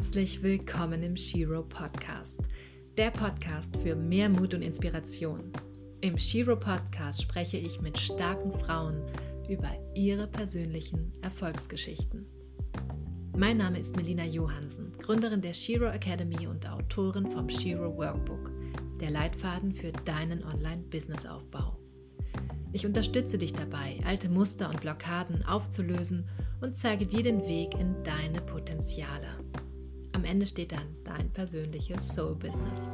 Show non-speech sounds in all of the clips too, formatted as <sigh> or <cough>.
Herzlich willkommen im Shiro Podcast, der Podcast für mehr Mut und Inspiration. Im Shiro Podcast spreche ich mit starken Frauen über ihre persönlichen Erfolgsgeschichten. Mein Name ist Melina Johansen, Gründerin der Shiro Academy und Autorin vom Shiro Workbook, der Leitfaden für deinen Online-Business-Aufbau. Ich unterstütze dich dabei, alte Muster und Blockaden aufzulösen und zeige dir den Weg in deine Potenziale. Am Ende steht dann dein persönliches Soul-Business.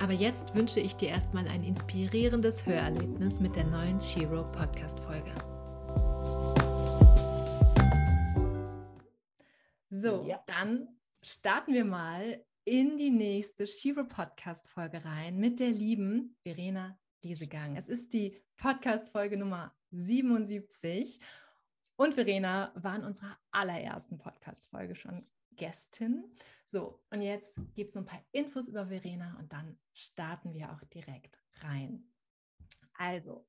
Aber jetzt wünsche ich dir erstmal ein inspirierendes Hörerlebnis mit der neuen Shiro Podcast-Folge. So, ja. dann starten wir mal in die nächste Shiro Podcast-Folge rein mit der lieben Verena Liesegang. Es ist die Podcast-Folge Nummer 77 und Verena war in unserer allerersten Podcast-Folge schon Gästin. So, und jetzt gibt es ein paar Infos über Verena und dann starten wir auch direkt rein. Also,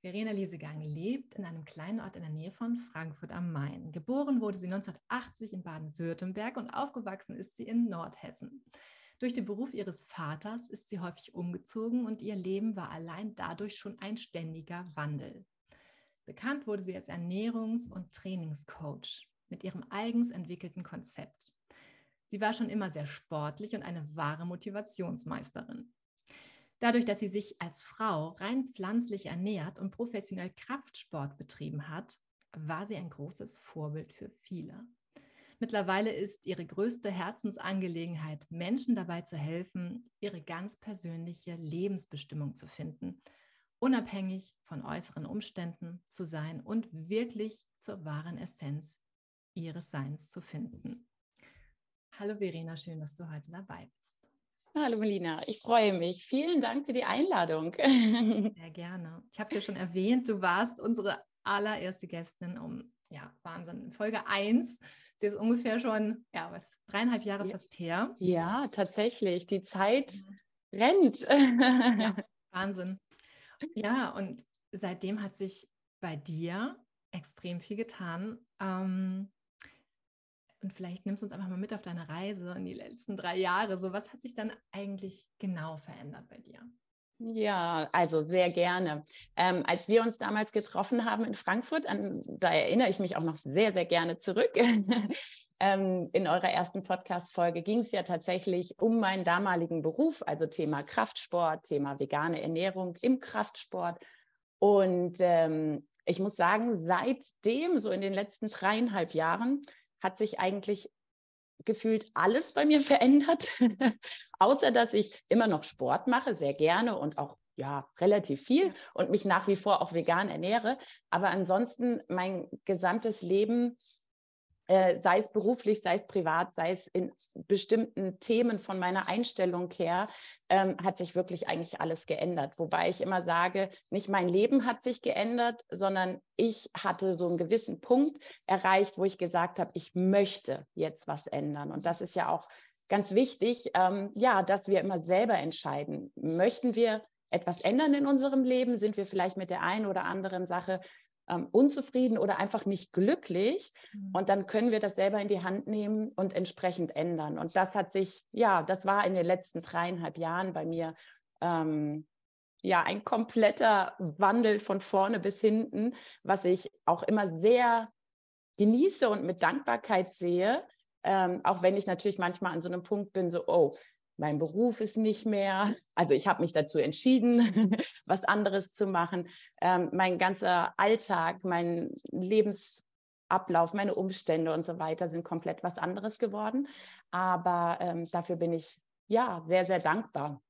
Verena Liesegang lebt in einem kleinen Ort in der Nähe von Frankfurt am Main. Geboren wurde sie 1980 in Baden-Württemberg und aufgewachsen ist sie in Nordhessen. Durch den Beruf ihres Vaters ist sie häufig umgezogen und ihr Leben war allein dadurch schon ein ständiger Wandel. Bekannt wurde sie als Ernährungs- und Trainingscoach mit ihrem eigens entwickelten Konzept. Sie war schon immer sehr sportlich und eine wahre Motivationsmeisterin. Dadurch, dass sie sich als Frau rein pflanzlich ernährt und professionell Kraftsport betrieben hat, war sie ein großes Vorbild für viele. Mittlerweile ist ihre größte Herzensangelegenheit, Menschen dabei zu helfen, ihre ganz persönliche Lebensbestimmung zu finden, unabhängig von äußeren Umständen zu sein und wirklich zur wahren Essenz ihres Seins zu finden. Hallo Verena, schön, dass du heute dabei bist. Hallo Melina, ich freue mich. Vielen Dank für die Einladung. <laughs> Sehr gerne. Ich habe es ja schon erwähnt, du warst unsere allererste Gästin um, ja, Wahnsinn, Folge 1. Sie ist ungefähr schon, ja, was, dreieinhalb Jahre ja. fast her. Ja, tatsächlich. Die Zeit rennt. Ja, <laughs> Wahnsinn. Ja, und seitdem hat sich bei dir extrem viel getan. Ähm, und vielleicht nimmst du uns einfach mal mit auf deine Reise in die letzten drei Jahre. So, was hat sich dann eigentlich genau verändert bei dir? Ja, also sehr gerne. Ähm, als wir uns damals getroffen haben in Frankfurt, an, da erinnere ich mich auch noch sehr, sehr gerne zurück. <laughs> ähm, in eurer ersten Podcast-Folge ging es ja tatsächlich um meinen damaligen Beruf, also Thema Kraftsport, Thema vegane Ernährung im Kraftsport. Und ähm, ich muss sagen, seitdem, so in den letzten dreieinhalb Jahren, hat sich eigentlich gefühlt alles bei mir <laughs> verändert, außer dass ich immer noch Sport mache, sehr gerne und auch ja relativ viel und mich nach wie vor auch vegan ernähre. Aber ansonsten mein gesamtes Leben äh, sei es beruflich, sei es privat, sei es in bestimmten Themen von meiner Einstellung her, ähm, hat sich wirklich eigentlich alles geändert. Wobei ich immer sage, nicht mein Leben hat sich geändert, sondern ich hatte so einen gewissen Punkt erreicht, wo ich gesagt habe, ich möchte jetzt was ändern. Und das ist ja auch ganz wichtig, ähm, ja, dass wir immer selber entscheiden. Möchten wir etwas ändern in unserem Leben? Sind wir vielleicht mit der einen oder anderen Sache ähm, unzufrieden oder einfach nicht glücklich. Mhm. Und dann können wir das selber in die Hand nehmen und entsprechend ändern. Und das hat sich, ja, das war in den letzten dreieinhalb Jahren bei mir ähm, ja ein kompletter Wandel von vorne bis hinten, was ich auch immer sehr genieße und mit Dankbarkeit sehe. Ähm, auch wenn ich natürlich manchmal an so einem Punkt bin, so, oh, mein Beruf ist nicht mehr. Also ich habe mich dazu entschieden, <laughs> was anderes zu machen. Ähm, mein ganzer Alltag, mein Lebensablauf, meine Umstände und so weiter sind komplett was anderes geworden. Aber ähm, dafür bin ich ja sehr, sehr dankbar.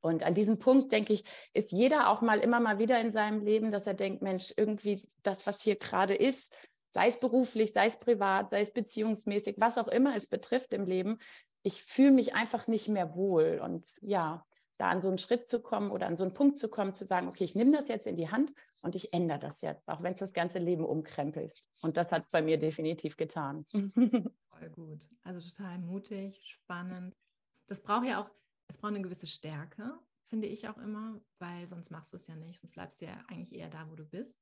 Und an diesem Punkt, denke ich, ist jeder auch mal immer mal wieder in seinem Leben, dass er denkt, Mensch, irgendwie das, was hier gerade ist, sei es beruflich, sei es privat, sei es beziehungsmäßig, was auch immer es betrifft im Leben, ich fühle mich einfach nicht mehr wohl. Und ja, da an so einen Schritt zu kommen oder an so einen Punkt zu kommen, zu sagen, okay, ich nehme das jetzt in die Hand und ich ändere das jetzt, auch wenn es das ganze Leben umkrempelt. Und das hat es bei mir definitiv getan. <laughs> Voll gut. Also total mutig, spannend. Das braucht ja auch, es braucht eine gewisse Stärke, finde ich auch immer, weil sonst machst du es ja nicht, sonst bleibst du ja eigentlich eher da, wo du bist.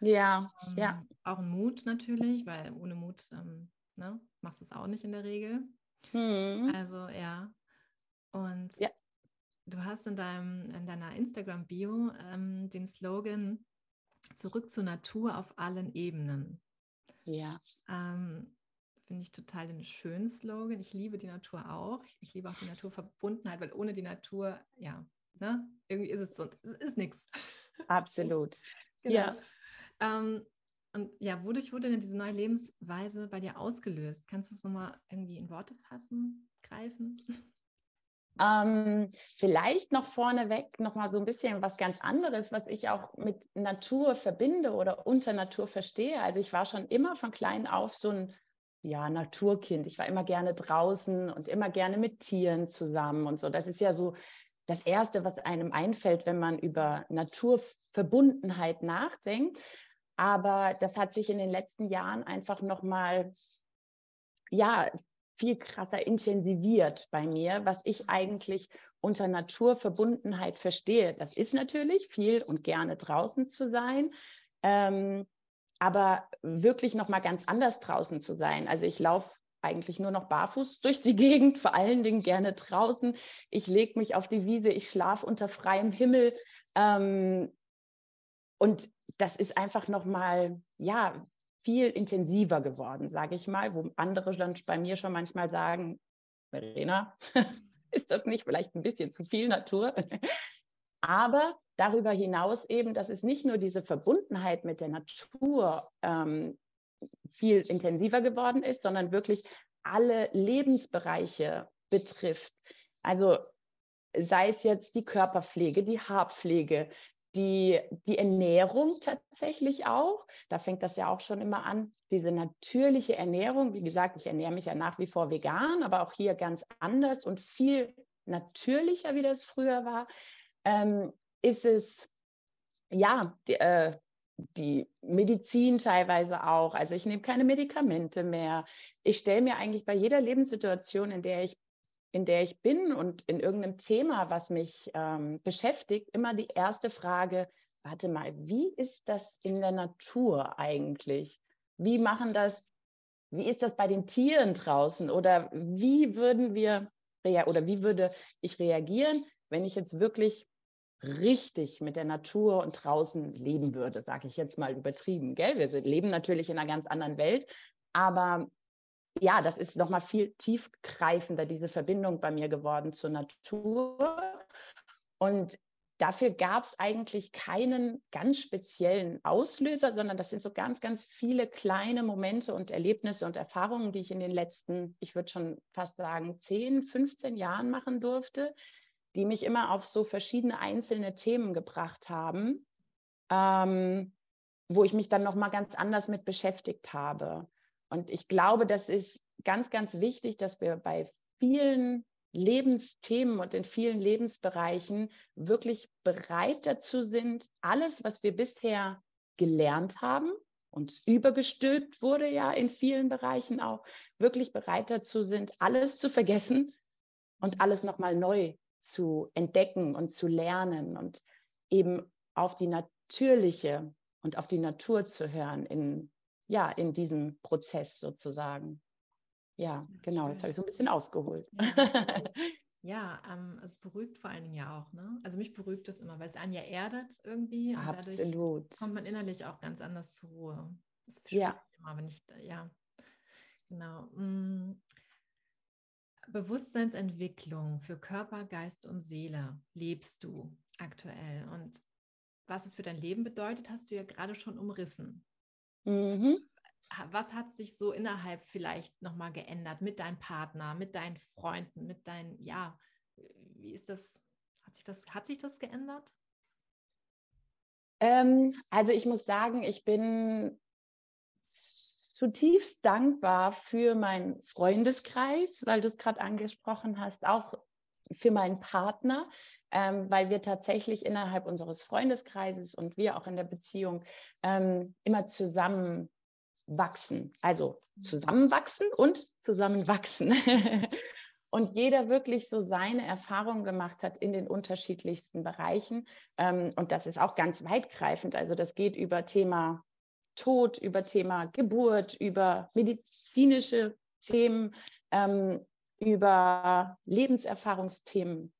Ja, ähm, ja. Auch ein Mut natürlich, weil ohne Mut ähm, ne, machst du es auch nicht in der Regel. Mhm. Also ja. Und ja. du hast in, deinem, in deiner Instagram-Bio ähm, den Slogan Zurück zur Natur auf allen Ebenen. Ja. Ähm, Finde ich total den schönen Slogan. Ich liebe die Natur auch. Ich liebe auch die Naturverbundenheit, weil ohne die Natur, ja, ne, irgendwie ist es so, es ist nichts. Absolut. <laughs> genau. Ja. Ähm, und ja, wodurch wurde denn diese neue Lebensweise bei dir ausgelöst? Kannst du es nochmal irgendwie in Worte fassen, greifen? Ähm, vielleicht noch vorneweg nochmal so ein bisschen was ganz anderes, was ich auch mit Natur verbinde oder unter Natur verstehe. Also ich war schon immer von klein auf so ein ja, Naturkind. Ich war immer gerne draußen und immer gerne mit Tieren zusammen und so. Das ist ja so das Erste, was einem einfällt, wenn man über Naturverbundenheit nachdenkt. Aber das hat sich in den letzten Jahren einfach nochmal, ja, viel krasser intensiviert bei mir, was ich eigentlich unter Naturverbundenheit verstehe. Das ist natürlich viel und gerne draußen zu sein, ähm, aber wirklich nochmal ganz anders draußen zu sein. Also ich laufe eigentlich nur noch barfuß <laughs> durch die Gegend, vor allen Dingen gerne draußen. Ich lege mich auf die Wiese, ich schlafe unter freiem Himmel. Ähm, und das ist einfach nochmal, ja, viel intensiver geworden, sage ich mal, wo andere dann bei mir schon manchmal sagen, Verena, <laughs> ist das nicht vielleicht ein bisschen zu viel Natur? <laughs> Aber darüber hinaus eben, dass es nicht nur diese Verbundenheit mit der Natur ähm, viel intensiver geworden ist, sondern wirklich alle Lebensbereiche betrifft. Also sei es jetzt die Körperpflege, die Haarpflege, die, die Ernährung tatsächlich auch. Da fängt das ja auch schon immer an. Diese natürliche Ernährung, wie gesagt, ich ernähre mich ja nach wie vor vegan, aber auch hier ganz anders und viel natürlicher, wie das früher war, ähm, ist es, ja, die, äh, die Medizin teilweise auch. Also ich nehme keine Medikamente mehr. Ich stelle mir eigentlich bei jeder Lebenssituation, in der ich in der ich bin und in irgendeinem Thema, was mich ähm, beschäftigt, immer die erste Frage, warte mal, wie ist das in der Natur eigentlich? Wie machen das, wie ist das bei den Tieren draußen? Oder wie würden wir, oder wie würde ich reagieren, wenn ich jetzt wirklich richtig mit der Natur und draußen leben würde, sage ich jetzt mal übertrieben. Gell? Wir leben natürlich in einer ganz anderen Welt, aber ja, das ist nochmal viel tiefgreifender, diese Verbindung bei mir geworden zur Natur. Und dafür gab es eigentlich keinen ganz speziellen Auslöser, sondern das sind so ganz, ganz viele kleine Momente und Erlebnisse und Erfahrungen, die ich in den letzten, ich würde schon fast sagen, 10, 15 Jahren machen durfte, die mich immer auf so verschiedene einzelne Themen gebracht haben, ähm, wo ich mich dann nochmal ganz anders mit beschäftigt habe. Und ich glaube, das ist ganz, ganz wichtig, dass wir bei vielen Lebensthemen und in vielen Lebensbereichen wirklich bereit dazu sind, alles, was wir bisher gelernt haben, uns übergestülpt wurde ja in vielen Bereichen auch, wirklich bereit dazu sind, alles zu vergessen und alles nochmal neu zu entdecken und zu lernen und eben auf die natürliche und auf die Natur zu hören in ja, in diesem Prozess sozusagen. Ja, genau, jetzt habe ich so ein bisschen ausgeholt. Ja, <laughs> ja ähm, es beruhigt vor allen Dingen ja auch. Ne? Also mich beruhigt das immer, weil es einen ja erdet irgendwie. Und Absolut. dadurch kommt man innerlich auch ganz anders zur Ruhe. Das ja. immer, wenn ich, ja, genau. Mm. Bewusstseinsentwicklung für Körper, Geist und Seele lebst du aktuell. Und was es für dein Leben bedeutet, hast du ja gerade schon umrissen. Mhm. Was hat sich so innerhalb vielleicht nochmal geändert mit deinem Partner, mit deinen Freunden, mit deinen, ja, wie ist das, hat sich das, hat sich das geändert? Ähm, also ich muss sagen, ich bin zutiefst dankbar für meinen Freundeskreis, weil du es gerade angesprochen hast, auch für meinen Partner, ähm, weil wir tatsächlich innerhalb unseres Freundeskreises und wir auch in der Beziehung ähm, immer zusammen wachsen. Also mhm. zusammenwachsen und zusammenwachsen. <laughs> und jeder wirklich so seine Erfahrungen gemacht hat in den unterschiedlichsten Bereichen. Ähm, und das ist auch ganz weitgreifend. Also das geht über Thema Tod, über Thema Geburt, über medizinische Themen, ähm, über Lebenserfahrungsthemen,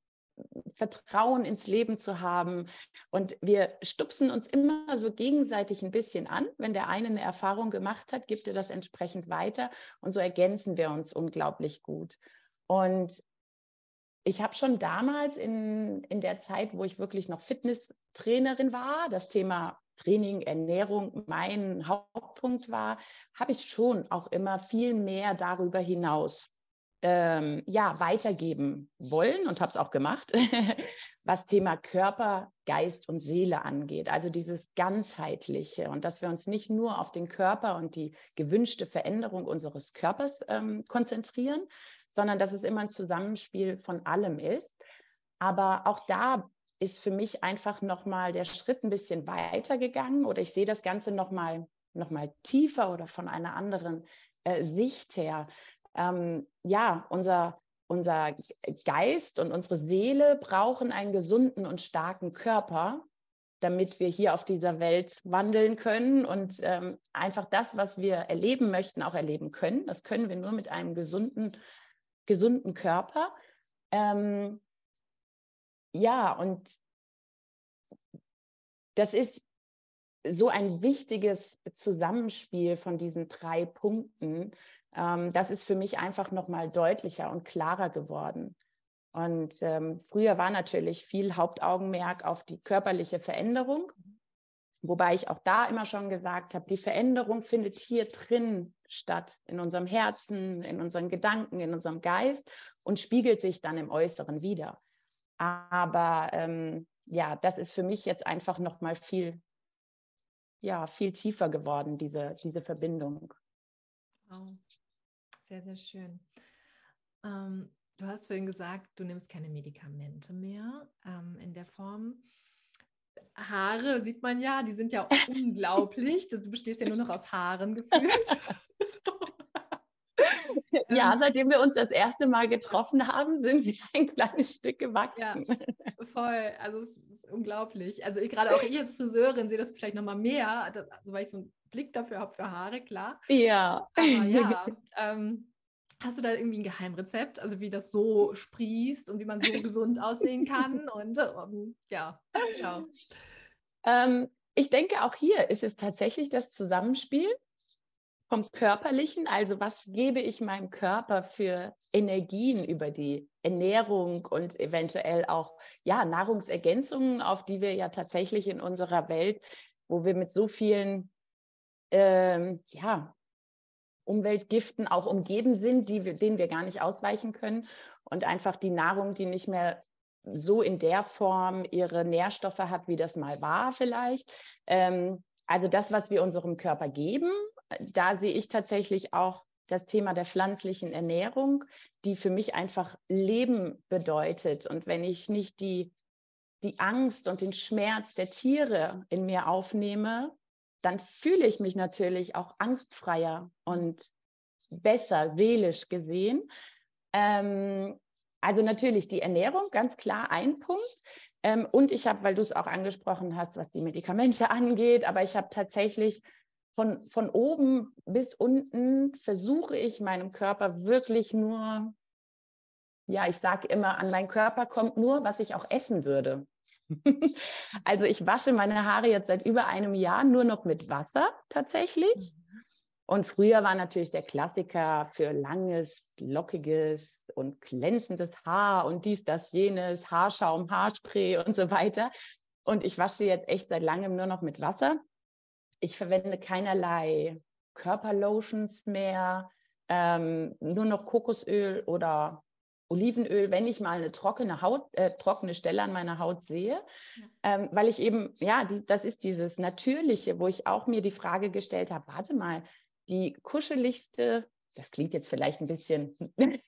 Vertrauen ins Leben zu haben. Und wir stupsen uns immer so gegenseitig ein bisschen an. Wenn der eine eine Erfahrung gemacht hat, gibt er das entsprechend weiter. Und so ergänzen wir uns unglaublich gut. Und ich habe schon damals in, in der Zeit, wo ich wirklich noch Fitnesstrainerin war, das Thema Training, Ernährung mein Hauptpunkt war, habe ich schon auch immer viel mehr darüber hinaus ähm, ja, weitergeben wollen und habe es auch gemacht, <laughs> was Thema Körper, Geist und Seele angeht. Also dieses ganzheitliche und dass wir uns nicht nur auf den Körper und die gewünschte Veränderung unseres Körpers ähm, konzentrieren, sondern dass es immer ein Zusammenspiel von allem ist. Aber auch da ist für mich einfach nochmal der Schritt ein bisschen weiter gegangen oder ich sehe das Ganze nochmal noch mal tiefer oder von einer anderen äh, Sicht her. Ähm, ja, unser, unser Geist und unsere Seele brauchen einen gesunden und starken Körper, damit wir hier auf dieser Welt wandeln können und ähm, einfach das, was wir erleben möchten, auch erleben können. Das können wir nur mit einem gesunden gesunden Körper. Ähm, ja, und das ist so ein wichtiges Zusammenspiel von diesen drei Punkten. Ähm, das ist für mich einfach nochmal deutlicher und klarer geworden. Und ähm, früher war natürlich viel Hauptaugenmerk auf die körperliche Veränderung. Wobei ich auch da immer schon gesagt habe, die Veränderung findet hier drin statt, in unserem Herzen, in unseren Gedanken, in unserem Geist und spiegelt sich dann im Äußeren wieder. Aber ähm, ja, das ist für mich jetzt einfach noch mal viel, ja, viel tiefer geworden, diese, diese Verbindung. Wow. Sehr, sehr schön. Ähm, du hast vorhin gesagt, du nimmst keine Medikamente mehr ähm, in der Form. Haare sieht man ja, die sind ja <laughs> unglaublich. Du bestehst ja nur noch aus Haaren gefühlt. <laughs> <laughs> Ja, seitdem wir uns das erste Mal getroffen haben, sind sie <laughs> ein kleines Stück gewachsen. Ja, voll. Also es ist unglaublich. Also gerade auch ich als Friseurin sehe das vielleicht nochmal mehr, also weil ich so einen Blick dafür habe für Haare, klar. Ja. Aber ja, <laughs> ähm, Hast du da irgendwie ein Geheimrezept, also wie das so sprießt und wie man so <laughs> gesund aussehen kann? Und ähm, ja, genau. Ähm, ich denke, auch hier ist es tatsächlich das Zusammenspiel vom Körperlichen. Also was gebe ich meinem Körper für Energien über die Ernährung und eventuell auch ja, Nahrungsergänzungen, auf die wir ja tatsächlich in unserer Welt, wo wir mit so vielen ähm, ja, Umweltgiften auch umgeben sind, die wir, denen wir gar nicht ausweichen können. Und einfach die Nahrung, die nicht mehr so in der Form ihre Nährstoffe hat, wie das mal war vielleicht. Ähm, also das, was wir unserem Körper geben, da sehe ich tatsächlich auch das Thema der pflanzlichen Ernährung, die für mich einfach Leben bedeutet. Und wenn ich nicht die, die Angst und den Schmerz der Tiere in mir aufnehme, dann fühle ich mich natürlich auch angstfreier und besser seelisch gesehen. Ähm, also natürlich die Ernährung, ganz klar ein Punkt. Ähm, und ich habe, weil du es auch angesprochen hast, was die Medikamente <laughs> angeht, aber ich habe tatsächlich von, von oben bis unten versuche ich meinem Körper wirklich nur, ja, ich sage immer, an meinen Körper kommt nur, was ich auch essen würde. <laughs> also ich wasche meine Haare jetzt seit über einem Jahr nur noch mit Wasser tatsächlich. Mhm. Und früher war natürlich der Klassiker für langes, lockiges und glänzendes Haar und dies, das, jenes, Haarschaum, Haarspray und so weiter. Und ich wasche sie jetzt echt seit langem nur noch mit Wasser. Ich verwende keinerlei Körperlotions mehr, ähm, nur noch Kokosöl oder Olivenöl, wenn ich mal eine trockene Haut, äh, trockene Stelle an meiner Haut sehe, ja. ähm, weil ich eben, ja, die, das ist dieses Natürliche, wo ich auch mir die Frage gestellt habe, warte mal, die kuscheligste, das klingt jetzt vielleicht ein bisschen <laughs>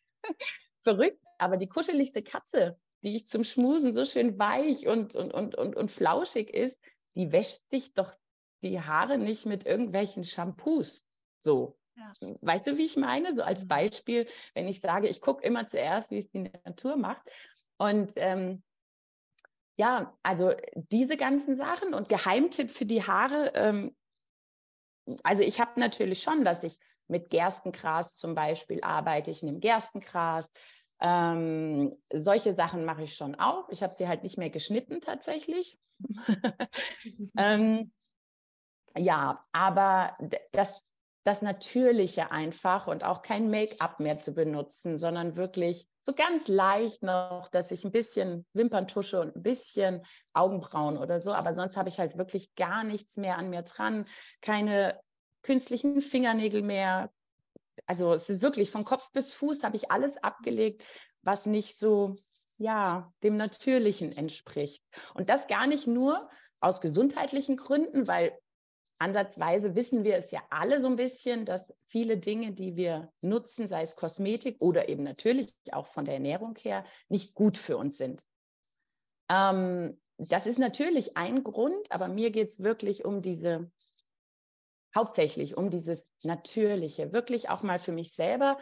verrückt, aber die kuscheligste Katze, die ich zum Schmusen so schön weich und, und, und, und, und flauschig ist, die wäscht sich doch die Haare nicht mit irgendwelchen Shampoos. So. Ja. Weißt du, wie ich meine? So als. Beispiel, wenn ich sage, ich gucke immer zuerst, wie es die Natur macht. Und ähm, ja, also diese ganzen Sachen und Geheimtipp für die Haare, ähm, also ich habe natürlich schon, dass ich mit Gerstengras zum Beispiel arbeite. Ich nehme Gerstengras. Ähm, solche Sachen mache ich schon auch. Ich habe sie halt nicht mehr geschnitten tatsächlich. <laughs> <laughs> ähm, ja, aber das, das Natürliche einfach und auch kein Make-up mehr zu benutzen, sondern wirklich so ganz leicht noch, dass ich ein bisschen Wimperntusche und ein bisschen Augenbrauen oder so, aber sonst habe ich halt wirklich gar nichts mehr an mir dran, keine künstlichen Fingernägel mehr. Also es ist wirklich von Kopf bis Fuß habe ich alles abgelegt, was nicht so ja, dem Natürlichen entspricht. Und das gar nicht nur aus gesundheitlichen Gründen, weil ansatzweise wissen wir es ja alle so ein bisschen, dass viele Dinge, die wir nutzen, sei es Kosmetik oder eben natürlich auch von der Ernährung her, nicht gut für uns sind. Ähm, das ist natürlich ein Grund, aber mir geht es wirklich um diese, hauptsächlich um dieses Natürliche, wirklich auch mal für mich selber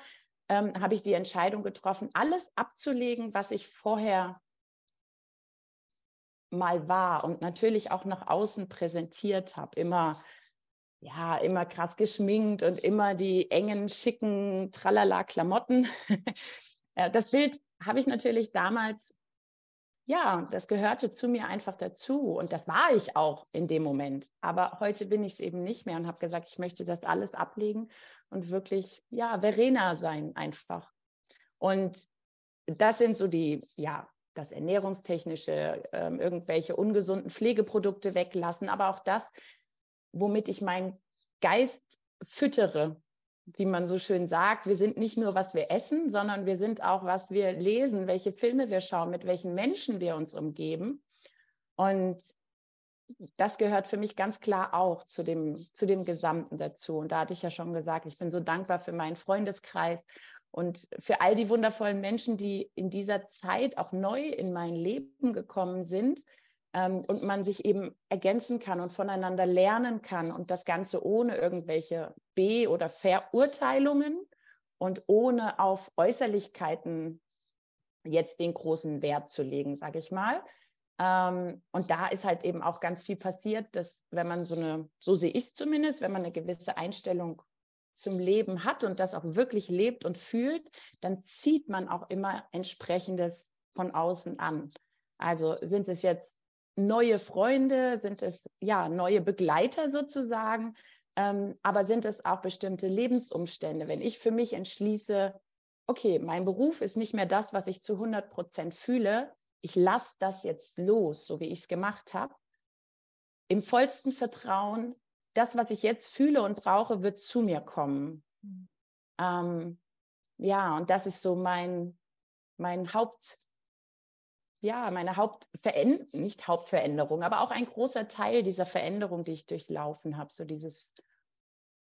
ähm, habe ich die Entscheidung getroffen, alles abzulegen, was ich vorher mal war und natürlich auch nach außen präsentiert habe. Immer, ja, immer krass geschminkt und immer die engen, schicken, tralala Klamotten. <laughs> das Bild habe ich natürlich damals, ja, das gehörte zu mir einfach dazu und das war ich auch in dem Moment. Aber heute bin ich es eben nicht mehr und habe gesagt, ich möchte das alles ablegen und wirklich, ja, Verena sein einfach. Und das sind so die, ja, das Ernährungstechnische, äh, irgendwelche ungesunden Pflegeprodukte weglassen, aber auch das, womit ich meinen Geist füttere, wie man so schön sagt. Wir sind nicht nur, was wir essen, sondern wir sind auch, was wir lesen, welche Filme wir schauen, mit welchen Menschen wir uns umgeben. Und das gehört für mich ganz klar auch zu dem, zu dem Gesamten dazu. Und da hatte ich ja schon gesagt, ich bin so dankbar für meinen Freundeskreis und für all die wundervollen Menschen, die in dieser Zeit auch neu in mein Leben gekommen sind ähm, und man sich eben ergänzen kann und voneinander lernen kann und das Ganze ohne irgendwelche B- oder Verurteilungen und ohne auf Äußerlichkeiten jetzt den großen Wert zu legen, sage ich mal. Ähm, und da ist halt eben auch ganz viel passiert, dass wenn man so eine, so sehe ich es zumindest, wenn man eine gewisse Einstellung zum Leben hat und das auch wirklich lebt und fühlt, dann zieht man auch immer entsprechendes von außen an. Also sind es jetzt neue Freunde, sind es ja neue Begleiter sozusagen, ähm, aber sind es auch bestimmte Lebensumstände. Wenn ich für mich entschließe, okay, mein Beruf ist nicht mehr das, was ich zu 100 Prozent fühle, ich lasse das jetzt los, so wie ich es gemacht habe, im vollsten Vertrauen, das, was ich jetzt fühle und brauche, wird zu mir kommen. Mhm. Ähm, ja, und das ist so mein, mein Haupt, ja, meine Hauptveränderung, nicht Hauptveränderung, aber auch ein großer Teil dieser Veränderung, die ich durchlaufen habe. So dieses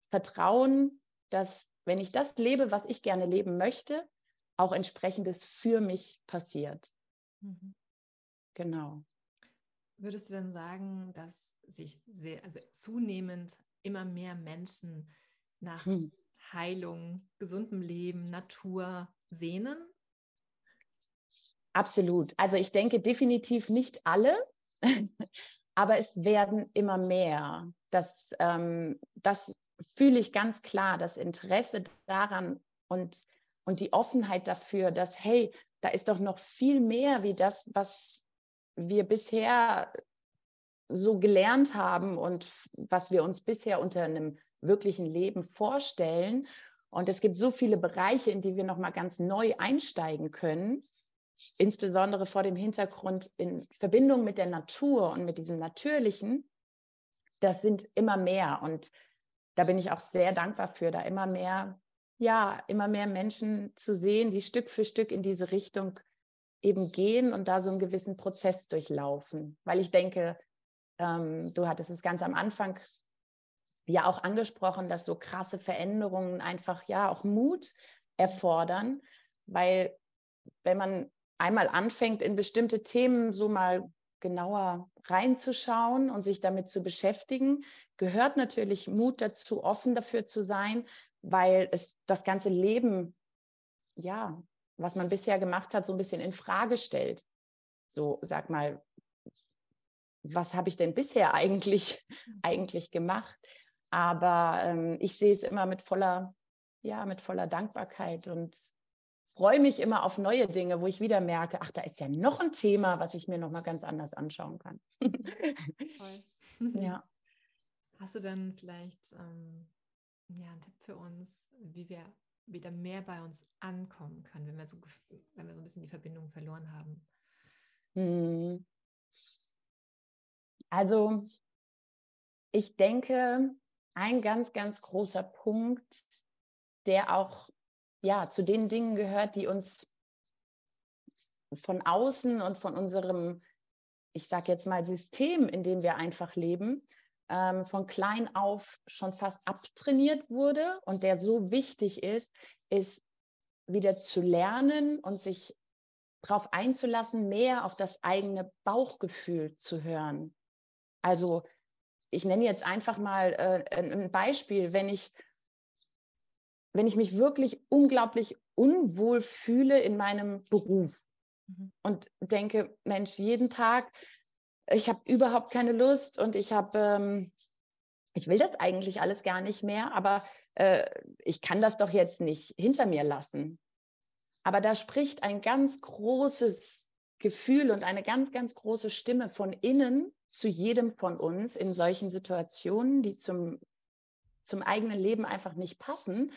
Vertrauen, dass wenn ich das lebe, was ich gerne leben möchte, auch entsprechendes für mich passiert. Mhm. Genau. Würdest du denn sagen, dass sich sehr, also zunehmend immer mehr Menschen nach hm. Heilung, gesundem Leben, Natur sehnen? Absolut. Also ich denke definitiv nicht alle, <laughs> aber es werden immer mehr. Das, ähm, das fühle ich ganz klar, das Interesse daran und, und die Offenheit dafür, dass, hey, da ist doch noch viel mehr wie das, was wir bisher so gelernt haben und was wir uns bisher unter einem wirklichen Leben vorstellen. Und es gibt so viele Bereiche, in die wir noch mal ganz neu einsteigen können, insbesondere vor dem Hintergrund in Verbindung mit der Natur und mit diesem Natürlichen. Das sind immer mehr und da bin ich auch sehr dankbar für, da immer mehr, ja, immer mehr Menschen zu sehen, die Stück für Stück in diese Richtung eben gehen und da so einen gewissen Prozess durchlaufen. Weil ich denke, ähm, du hattest es ganz am Anfang ja auch angesprochen, dass so krasse Veränderungen einfach ja auch Mut erfordern, weil wenn man einmal anfängt, in bestimmte Themen so mal genauer reinzuschauen und sich damit zu beschäftigen, gehört natürlich Mut dazu, offen dafür zu sein, weil es das ganze Leben ja was man bisher gemacht hat, so ein bisschen in Frage stellt. So, sag mal, was habe ich denn bisher eigentlich, eigentlich gemacht? Aber ähm, ich sehe es immer mit voller, ja, mit voller Dankbarkeit und freue mich immer auf neue Dinge, wo ich wieder merke, ach, da ist ja noch ein Thema, was ich mir noch mal ganz anders anschauen kann. Toll. <laughs> ja. Hast du dann vielleicht ähm, ja, einen Tipp für uns, wie wir wieder mehr bei uns ankommen können, wenn wir so, wenn wir so ein bisschen die Verbindung verloren haben? Hm. Also, ich denke, ein ganz, ganz großer Punkt, der auch ja, zu den Dingen gehört, die uns von außen und von unserem, ich sage jetzt mal, System, in dem wir einfach leben, ähm, von klein auf schon fast abtrainiert wurde und der so wichtig ist, ist wieder zu lernen und sich darauf einzulassen, mehr auf das eigene Bauchgefühl zu hören. Also ich nenne jetzt einfach mal äh, ein Beispiel, wenn ich wenn ich mich wirklich unglaublich unwohl fühle in meinem Beruf mhm. und denke, Mensch, jeden Tag, ich habe überhaupt keine Lust und ich habe, ähm, ich will das eigentlich alles gar nicht mehr, aber äh, ich kann das doch jetzt nicht hinter mir lassen. Aber da spricht ein ganz großes Gefühl und eine ganz, ganz große Stimme von innen zu jedem von uns in solchen Situationen, die zum, zum eigenen Leben einfach nicht passen.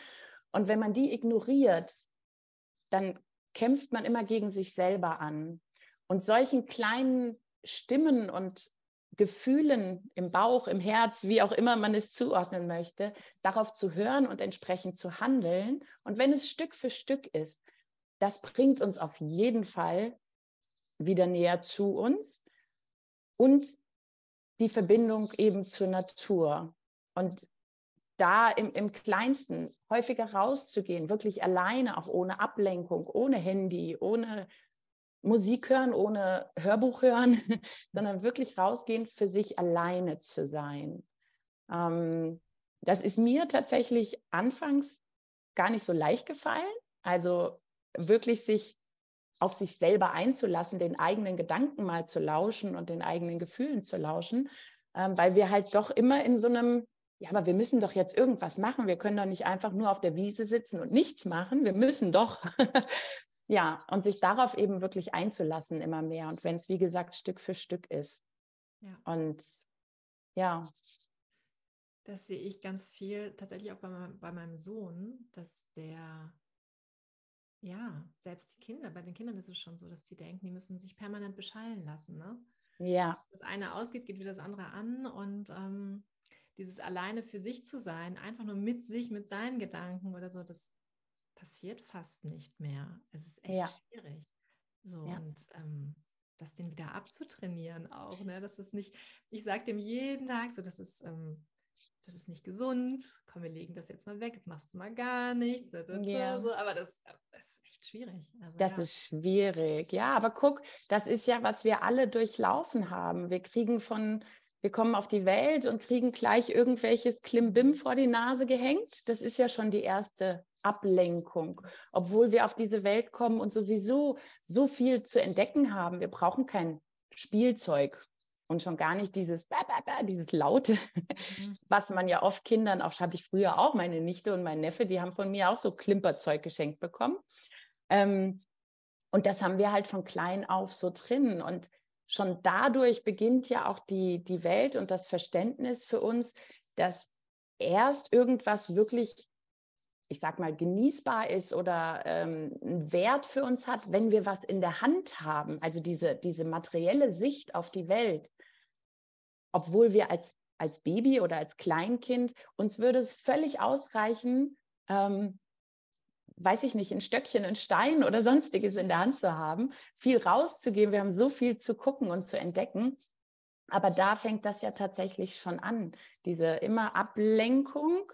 Und wenn man die ignoriert, dann kämpft man immer gegen sich selber an. Und solchen kleinen Stimmen und Gefühlen im Bauch, im Herz, wie auch immer man es zuordnen möchte, darauf zu hören und entsprechend zu handeln. Und wenn es Stück für Stück ist, das bringt uns auf jeden Fall wieder näher zu uns und die Verbindung eben zur Natur. Und da im, im kleinsten häufiger rauszugehen, wirklich alleine, auch ohne Ablenkung, ohne Handy, ohne Musik hören, ohne Hörbuch hören, <laughs> sondern wirklich rausgehen, für sich alleine zu sein. Ähm, das ist mir tatsächlich anfangs gar nicht so leicht gefallen. Also wirklich sich auf sich selber einzulassen, den eigenen Gedanken mal zu lauschen und den eigenen Gefühlen zu lauschen, ähm, weil wir halt doch immer in so einem ja, aber wir müssen doch jetzt irgendwas machen. Wir können doch nicht einfach nur auf der Wiese sitzen und nichts machen. Wir müssen doch. <laughs> ja, und sich darauf eben wirklich einzulassen immer mehr. Und wenn es, wie gesagt, Stück für Stück ist. Ja. Und ja. Das sehe ich ganz viel tatsächlich auch bei, bei meinem Sohn, dass der ja, selbst die Kinder, bei den Kindern ist es schon so, dass die denken, die müssen sich permanent beschallen lassen. Ne? Ja. Das eine ausgeht, geht wieder das andere an. Und ähm, dieses alleine für sich zu sein, einfach nur mit sich, mit seinen Gedanken oder so, das passiert fast nicht mehr. Es ist echt ja. schwierig. So ja. und ähm, das den wieder abzutrainieren auch, ne? Das ist nicht, ich sage dem jeden Tag so, das ist, ähm, das ist nicht gesund. Komm, wir legen das jetzt mal weg, jetzt machst du mal gar nichts. Ja. So, aber das, das, ist echt schwierig. Also, das ja. ist schwierig, ja, aber guck, das ist ja, was wir alle durchlaufen haben. Wir kriegen von wir kommen auf die Welt und kriegen gleich irgendwelches Klimbim vor die Nase gehängt. Das ist ja schon die erste Ablenkung, obwohl wir auf diese Welt kommen und sowieso so viel zu entdecken haben. Wir brauchen kein Spielzeug und schon gar nicht dieses dieses laute, mhm. <laughs> was man ja oft Kindern auch habe ich früher auch meine Nichte und mein Neffe, die haben von mir auch so Klimperzeug geschenkt bekommen. Ähm, und das haben wir halt von klein auf so drin und schon dadurch beginnt ja auch die, die Welt und das Verständnis für uns, dass erst irgendwas wirklich, ich sag mal, genießbar ist oder ähm, einen Wert für uns hat, wenn wir was in der Hand haben, also diese, diese materielle Sicht auf die Welt. Obwohl wir als, als Baby oder als Kleinkind, uns würde es völlig ausreichen, ähm, weiß ich nicht, ein Stöckchen, ein Stein oder sonstiges in der Hand zu haben, viel rauszugehen. Wir haben so viel zu gucken und zu entdecken. Aber da fängt das ja tatsächlich schon an, diese immer Ablenkung.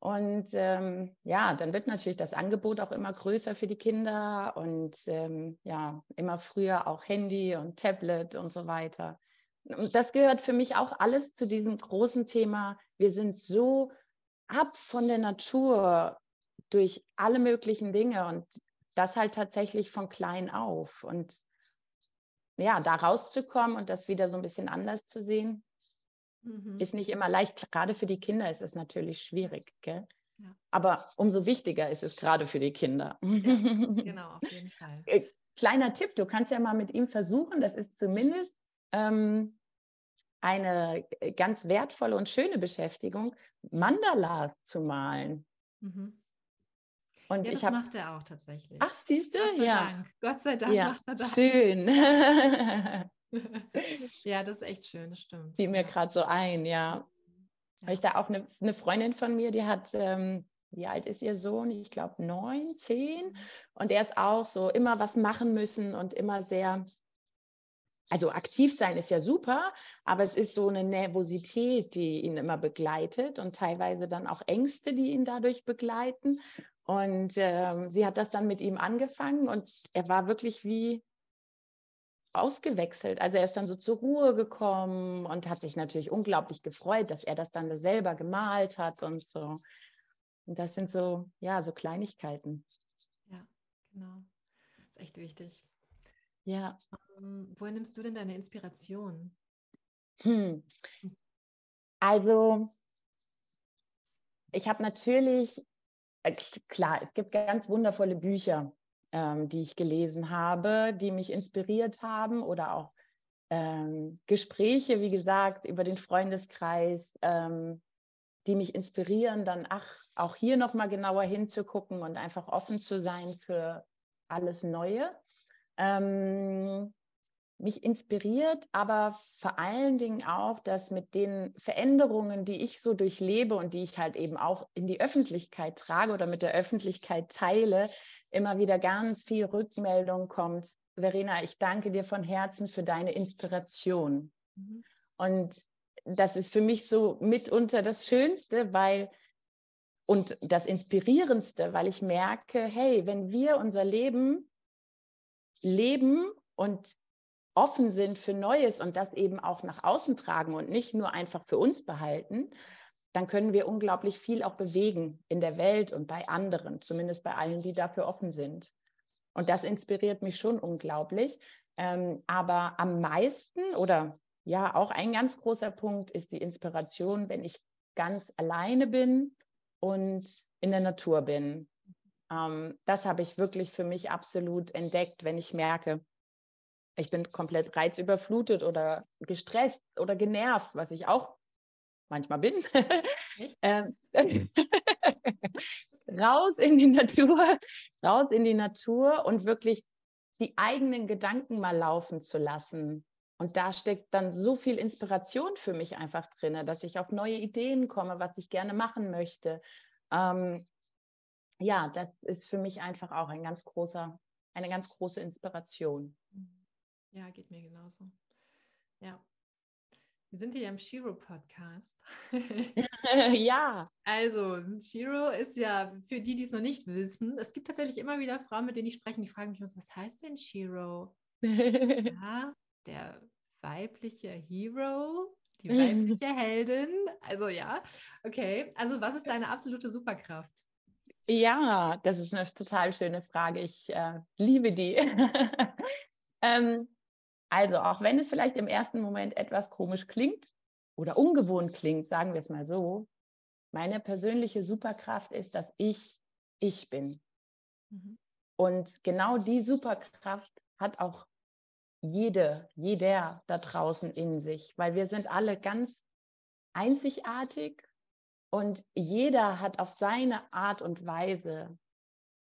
Und ähm, ja, dann wird natürlich das Angebot auch immer größer für die Kinder und ähm, ja, immer früher auch Handy und Tablet und so weiter. Und das gehört für mich auch alles zu diesem großen Thema. Wir sind so ab von der Natur durch alle möglichen Dinge und das halt tatsächlich von klein auf. Und ja, da rauszukommen und das wieder so ein bisschen anders zu sehen, Mhm. Ist nicht immer leicht. Gerade für die Kinder ist es natürlich schwierig. Gell? Ja. Aber umso wichtiger ist es gerade für die Kinder. Ja, <laughs> genau, auf jeden Fall. Äh, kleiner Tipp, du kannst ja mal mit ihm versuchen, das ist zumindest ähm, eine äh, ganz wertvolle und schöne Beschäftigung, Mandala zu malen. Mhm. Und ja, das hab, macht er auch tatsächlich. Ach, siehst du? Gott sei ja. Dank. Gott sei Dank ja, macht er das. Schön. <laughs> <laughs> <laughs> ja, das ist echt schön, das stimmt. Fiel mir gerade so ein, ja. ja. ich da auch eine, eine, Freundin von mir, die hat, ähm, wie alt ist ihr Sohn? Ich glaube neun, zehn. Mhm. Und er ist auch so immer was machen müssen und immer sehr also aktiv sein ist ja super, aber es ist so eine Nervosität, die ihn immer begleitet und teilweise dann auch Ängste, die ihn dadurch begleiten. Und ähm, sie hat das dann mit ihm angefangen und er war wirklich wie ausgewechselt. Also er ist dann so zur Ruhe gekommen und hat sich natürlich unglaublich gefreut, dass er das dann selber gemalt hat und so. Und das sind so, ja, so Kleinigkeiten. Ja, genau. Das ist echt wichtig. Ja. Ähm, woher nimmst du denn deine Inspiration? Hm. Also, ich habe natürlich, äh, klar, es gibt ganz wundervolle Bücher, ähm, die ich gelesen habe, die mich inspiriert haben oder auch ähm, Gespräche, wie gesagt, über den Freundeskreis, ähm, die mich inspirieren, dann ach, auch hier nochmal genauer hinzugucken und einfach offen zu sein für alles Neue. Ähm, mich inspiriert, aber vor allen Dingen auch, dass mit den Veränderungen, die ich so durchlebe und die ich halt eben auch in die Öffentlichkeit trage oder mit der Öffentlichkeit teile, immer wieder ganz viel Rückmeldung kommt. Verena, ich danke dir von Herzen für deine Inspiration. Mhm. Und das ist für mich so mitunter das Schönste, weil und das Inspirierendste, weil ich merke, hey, wenn wir unser Leben leben und offen sind für Neues und das eben auch nach außen tragen und nicht nur einfach für uns behalten, dann können wir unglaublich viel auch bewegen in der Welt und bei anderen, zumindest bei allen, die dafür offen sind. Und das inspiriert mich schon unglaublich. Ähm, aber am meisten oder ja, auch ein ganz großer Punkt ist die Inspiration, wenn ich ganz alleine bin und in der Natur bin. Ähm, das habe ich wirklich für mich absolut entdeckt, wenn ich merke, ich bin komplett reizüberflutet oder gestresst oder genervt, was ich auch manchmal bin. <laughs> ähm, <laughs> raus in die Natur, raus in die Natur und wirklich die eigenen Gedanken mal laufen zu lassen. Und da steckt dann so viel Inspiration für mich einfach drin, dass ich auf neue Ideen komme, was ich gerne machen möchte. Ähm, ja, das ist für mich einfach auch ein ganz großer, eine ganz große Inspiration. Ja, geht mir genauso. Ja. Wir sind hier im Shiro-Podcast. <laughs> ja. Also, Shiro ist ja, für die, die es noch nicht wissen, es gibt tatsächlich immer wieder Frauen, mit denen ich spreche, die fragen mich, was heißt denn Shiro? <laughs> ja, der weibliche Hero, die weibliche Heldin. Also ja, okay. Also, was ist deine absolute Superkraft? Ja, das ist eine total schöne Frage. Ich äh, liebe die. <laughs> ähm, also, auch wenn es vielleicht im ersten Moment etwas komisch klingt oder ungewohnt klingt, sagen wir es mal so, meine persönliche Superkraft ist, dass ich ich bin. Mhm. Und genau die Superkraft hat auch jede, jeder da draußen in sich, weil wir sind alle ganz einzigartig und jeder hat auf seine Art und Weise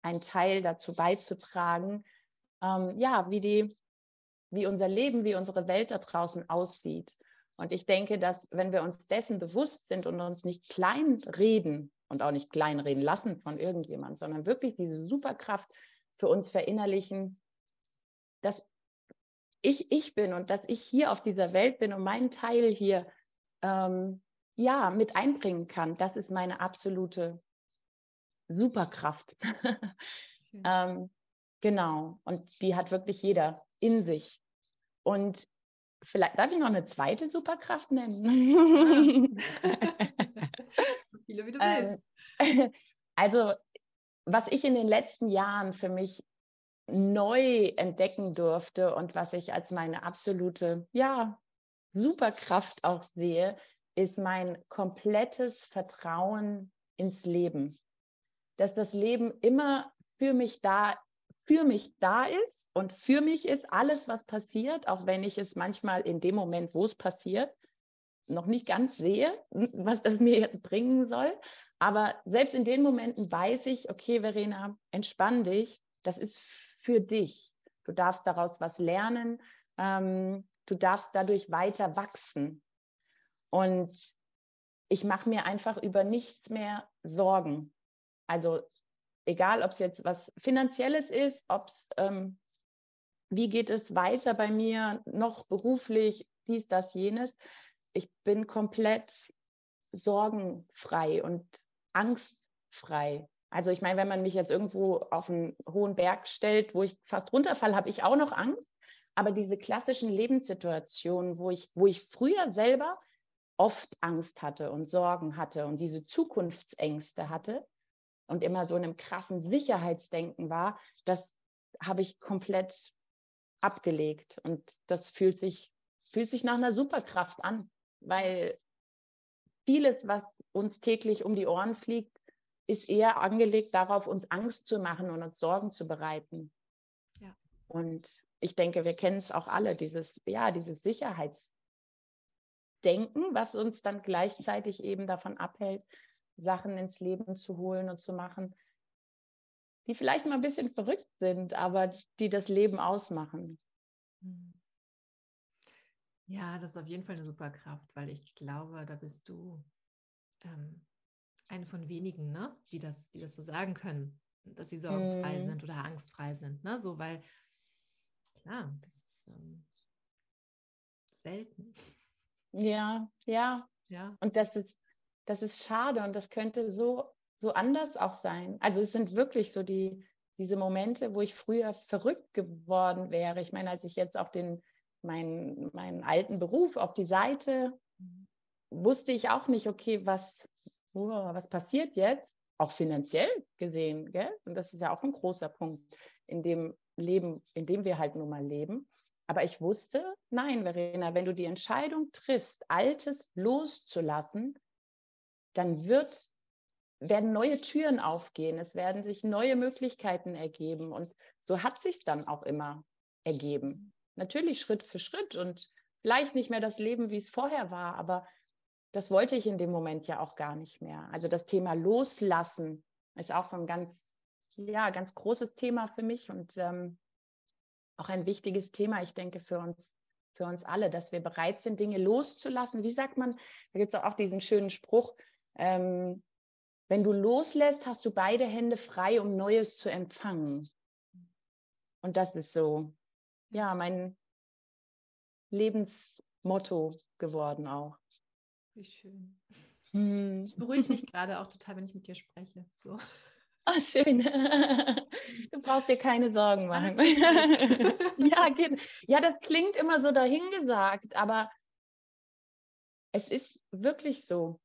einen Teil dazu beizutragen, ähm, ja, wie die, wie unser Leben, wie unsere Welt da draußen aussieht. Und ich denke, dass wenn wir uns dessen bewusst sind und uns nicht klein reden und auch nicht klein reden lassen von irgendjemand, sondern wirklich diese Superkraft für uns verinnerlichen, dass ich ich bin und dass ich hier auf dieser Welt bin und meinen Teil hier ähm, ja, mit einbringen kann. Das ist meine absolute Superkraft. <laughs> ähm, genau. Und die hat wirklich jeder in sich. Und vielleicht darf ich noch eine zweite Superkraft nennen. <laughs> so viele wie du willst. Ähm, <laughs> also, was ich in den letzten Jahren für mich neu entdecken durfte und was ich als meine absolute, ja, Superkraft auch sehe, ist mein komplettes Vertrauen ins Leben. Dass das Leben immer für mich da, für mich da ist und für mich ist alles, was passiert, auch wenn ich es manchmal in dem Moment, wo es passiert, noch nicht ganz sehe, was das mir jetzt bringen soll. Aber selbst in den Momenten weiß ich, okay, Verena, entspann dich, das ist für dich. Du darfst daraus was lernen, ähm, du darfst dadurch weiter wachsen. Und ich mache mir einfach über nichts mehr Sorgen. Also egal, ob es jetzt was Finanzielles ist, ob es, ähm, wie geht es weiter bei mir, noch beruflich, dies, das, jenes. Ich bin komplett sorgenfrei und angstfrei. Also ich meine, wenn man mich jetzt irgendwo auf einen hohen Berg stellt, wo ich fast runterfalle, habe ich auch noch Angst. Aber diese klassischen Lebenssituationen, wo ich, wo ich früher selber oft Angst hatte und Sorgen hatte und diese Zukunftsängste hatte und immer so in einem krassen Sicherheitsdenken war, das habe ich komplett abgelegt. Und das fühlt sich, fühlt sich nach einer Superkraft an, weil vieles, was uns täglich um die Ohren fliegt, ist eher angelegt darauf, uns Angst zu machen und uns Sorgen zu bereiten. Ja. Und ich denke, wir kennen es auch alle, dieses, ja, dieses Sicherheitsdenken, was uns dann gleichzeitig eben davon abhält, Sachen ins Leben zu holen und zu machen, die vielleicht mal ein bisschen verrückt sind, aber die das Leben ausmachen. Hm. Ja, das ist auf jeden Fall eine Superkraft, weil ich glaube, da bist du ähm, eine von wenigen, ne? die, das, die das so sagen können, dass sie sorgenfrei hm. sind oder angstfrei sind. Ne? So, weil, klar, das ist ähm, selten. Ja, ja. Ja. Und das ist, das ist schade und das könnte so, so anders auch sein. Also es sind wirklich so die, diese Momente, wo ich früher verrückt geworden wäre. Ich meine, als ich jetzt auf den, meinen, meinen alten Beruf auf die Seite, mhm. wusste ich auch nicht, okay, was, was passiert jetzt? Auch finanziell gesehen, gell? Und das ist ja auch ein großer Punkt in dem Leben, in dem wir halt nun mal leben. Aber ich wusste, nein, Verena, wenn du die Entscheidung triffst, Altes loszulassen, dann wird, werden neue Türen aufgehen, es werden sich neue Möglichkeiten ergeben. Und so hat sich dann auch immer ergeben. Natürlich Schritt für Schritt und vielleicht nicht mehr das Leben, wie es vorher war, aber das wollte ich in dem Moment ja auch gar nicht mehr. Also das Thema Loslassen ist auch so ein ganz, ja, ganz großes Thema für mich und ähm, auch ein wichtiges Thema, ich denke, für uns, für uns alle, dass wir bereit sind, Dinge loszulassen. Wie sagt man, da gibt es auch diesen schönen Spruch, ähm, wenn du loslässt, hast du beide Hände frei, um Neues zu empfangen. Und das ist so, ja, mein Lebensmotto geworden auch. Wie schön. Hm. Ich beruhige mich gerade auch total, wenn ich mit dir spreche. So. Ah, schön. Du brauchst dir keine Sorgen machen. ja, geht. ja, das klingt immer so dahingesagt, aber es ist wirklich so,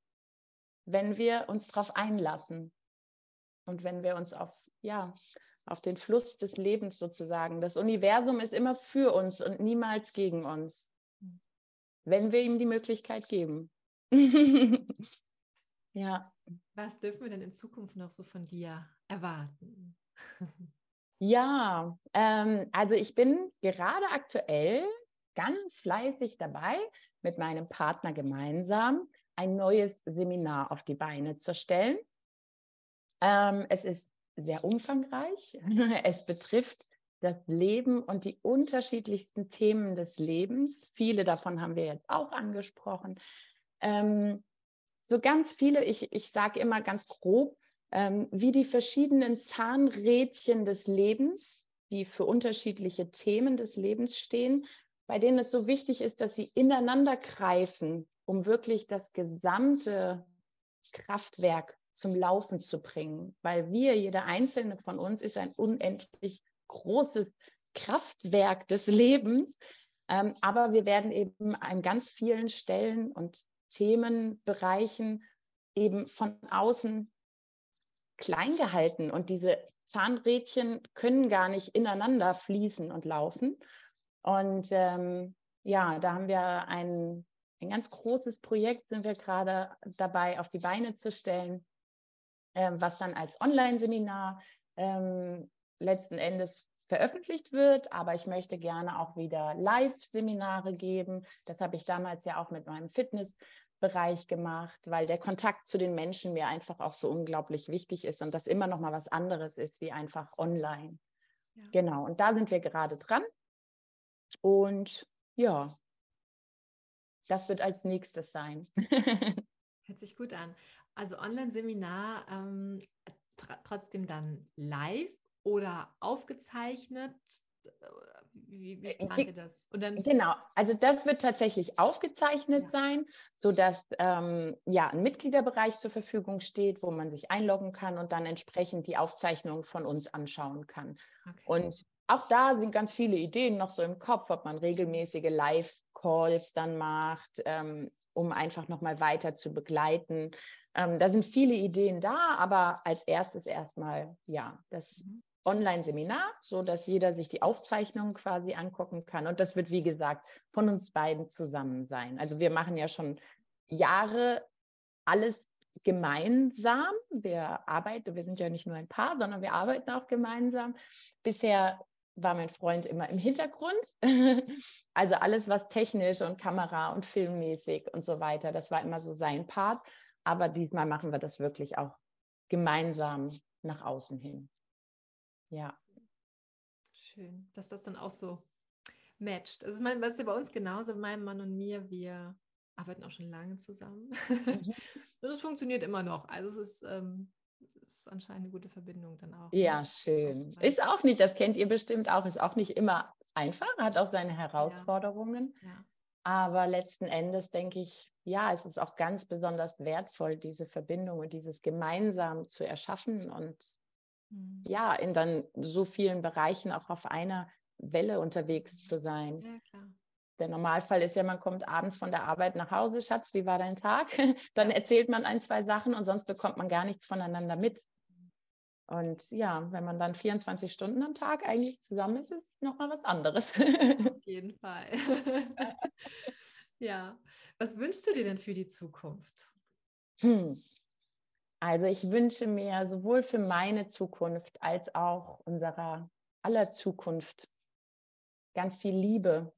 wenn wir uns darauf einlassen und wenn wir uns auf, ja, auf den Fluss des Lebens sozusagen. Das Universum ist immer für uns und niemals gegen uns, wenn wir ihm die Möglichkeit geben. <laughs> ja. Was dürfen wir denn in Zukunft noch so von dir erwarten? <laughs> ja, ähm, also ich bin gerade aktuell ganz fleißig dabei, mit meinem Partner gemeinsam ein neues Seminar auf die Beine zu stellen. Ähm, es ist sehr umfangreich. <laughs> es betrifft das Leben und die unterschiedlichsten Themen des Lebens. Viele davon haben wir jetzt auch angesprochen. Ähm, so ganz viele, ich, ich sage immer ganz grob, ähm, wie die verschiedenen Zahnrädchen des Lebens, die für unterschiedliche Themen des Lebens stehen, bei denen es so wichtig ist, dass sie ineinander greifen, um wirklich das gesamte Kraftwerk zum Laufen zu bringen. Weil wir, jeder einzelne von uns, ist ein unendlich großes Kraftwerk des Lebens. Ähm, aber wir werden eben an ganz vielen Stellen und Themenbereichen eben von außen klein gehalten und diese Zahnrädchen können gar nicht ineinander fließen und laufen. Und ähm, ja, da haben wir ein, ein ganz großes Projekt sind wir gerade dabei auf die Beine zu stellen, ähm, was dann als Online-Seminar ähm, letzten Endes veröffentlicht wird, aber ich möchte gerne auch wieder Live-Seminare geben. Das habe ich damals ja auch mit meinem Fitnessbereich gemacht, weil der Kontakt zu den Menschen mir einfach auch so unglaublich wichtig ist und das immer noch mal was anderes ist wie einfach online. Ja. Genau, und da sind wir gerade dran. Und ja, das wird als nächstes sein. <laughs> Hört sich gut an. Also Online-Seminar ähm, tr trotzdem dann live oder aufgezeichnet? Wie, wie plant ihr das? genau, also das wird tatsächlich aufgezeichnet ja. sein, sodass ähm, ja, ein Mitgliederbereich zur Verfügung steht, wo man sich einloggen kann und dann entsprechend die Aufzeichnung von uns anschauen kann. Okay. Und auch da sind ganz viele Ideen noch so im Kopf, ob man regelmäßige Live-Calls dann macht, ähm, um einfach nochmal weiter zu begleiten. Ähm, da sind viele Ideen da, aber als erstes erstmal, ja, das mhm. Online-Seminar, so dass jeder sich die Aufzeichnung quasi angucken kann. Und das wird, wie gesagt, von uns beiden zusammen sein. Also wir machen ja schon Jahre alles gemeinsam. Wir arbeiten, wir sind ja nicht nur ein Paar, sondern wir arbeiten auch gemeinsam. Bisher war mein Freund immer im Hintergrund. <laughs> also alles, was technisch und Kamera und filmmäßig und so weiter, das war immer so sein Part. Aber diesmal machen wir das wirklich auch gemeinsam nach außen hin. Ja. Schön, dass das dann auch so matcht. Also, ich meine, was ist ja bei uns genauso, mein Mann und mir, wir arbeiten auch schon lange zusammen. Mhm. <laughs> und es funktioniert immer noch. Also, es ist, ähm, ist anscheinend eine gute Verbindung dann auch. Ne? Ja, schön. Ist auch nicht, das kennt ihr bestimmt auch, ist auch nicht immer einfach, hat auch seine Herausforderungen. Ja. Ja. Aber letzten Endes denke ich, ja, es ist auch ganz besonders wertvoll, diese Verbindung und dieses gemeinsam zu erschaffen und mhm. ja, in dann so vielen Bereichen auch auf einer Welle unterwegs zu sein. Ja, klar. Der Normalfall ist ja, man kommt abends von der Arbeit nach Hause, Schatz, wie war dein Tag? <laughs> Dann erzählt man ein, zwei Sachen und sonst bekommt man gar nichts voneinander mit. Und ja, wenn man dann 24 Stunden am Tag eigentlich zusammen ist, ist es nochmal was anderes. <laughs> Auf jeden Fall. <laughs> ja. Was wünschst du dir denn für die Zukunft? Hm. Also ich wünsche mir sowohl für meine Zukunft als auch unserer aller Zukunft ganz viel Liebe.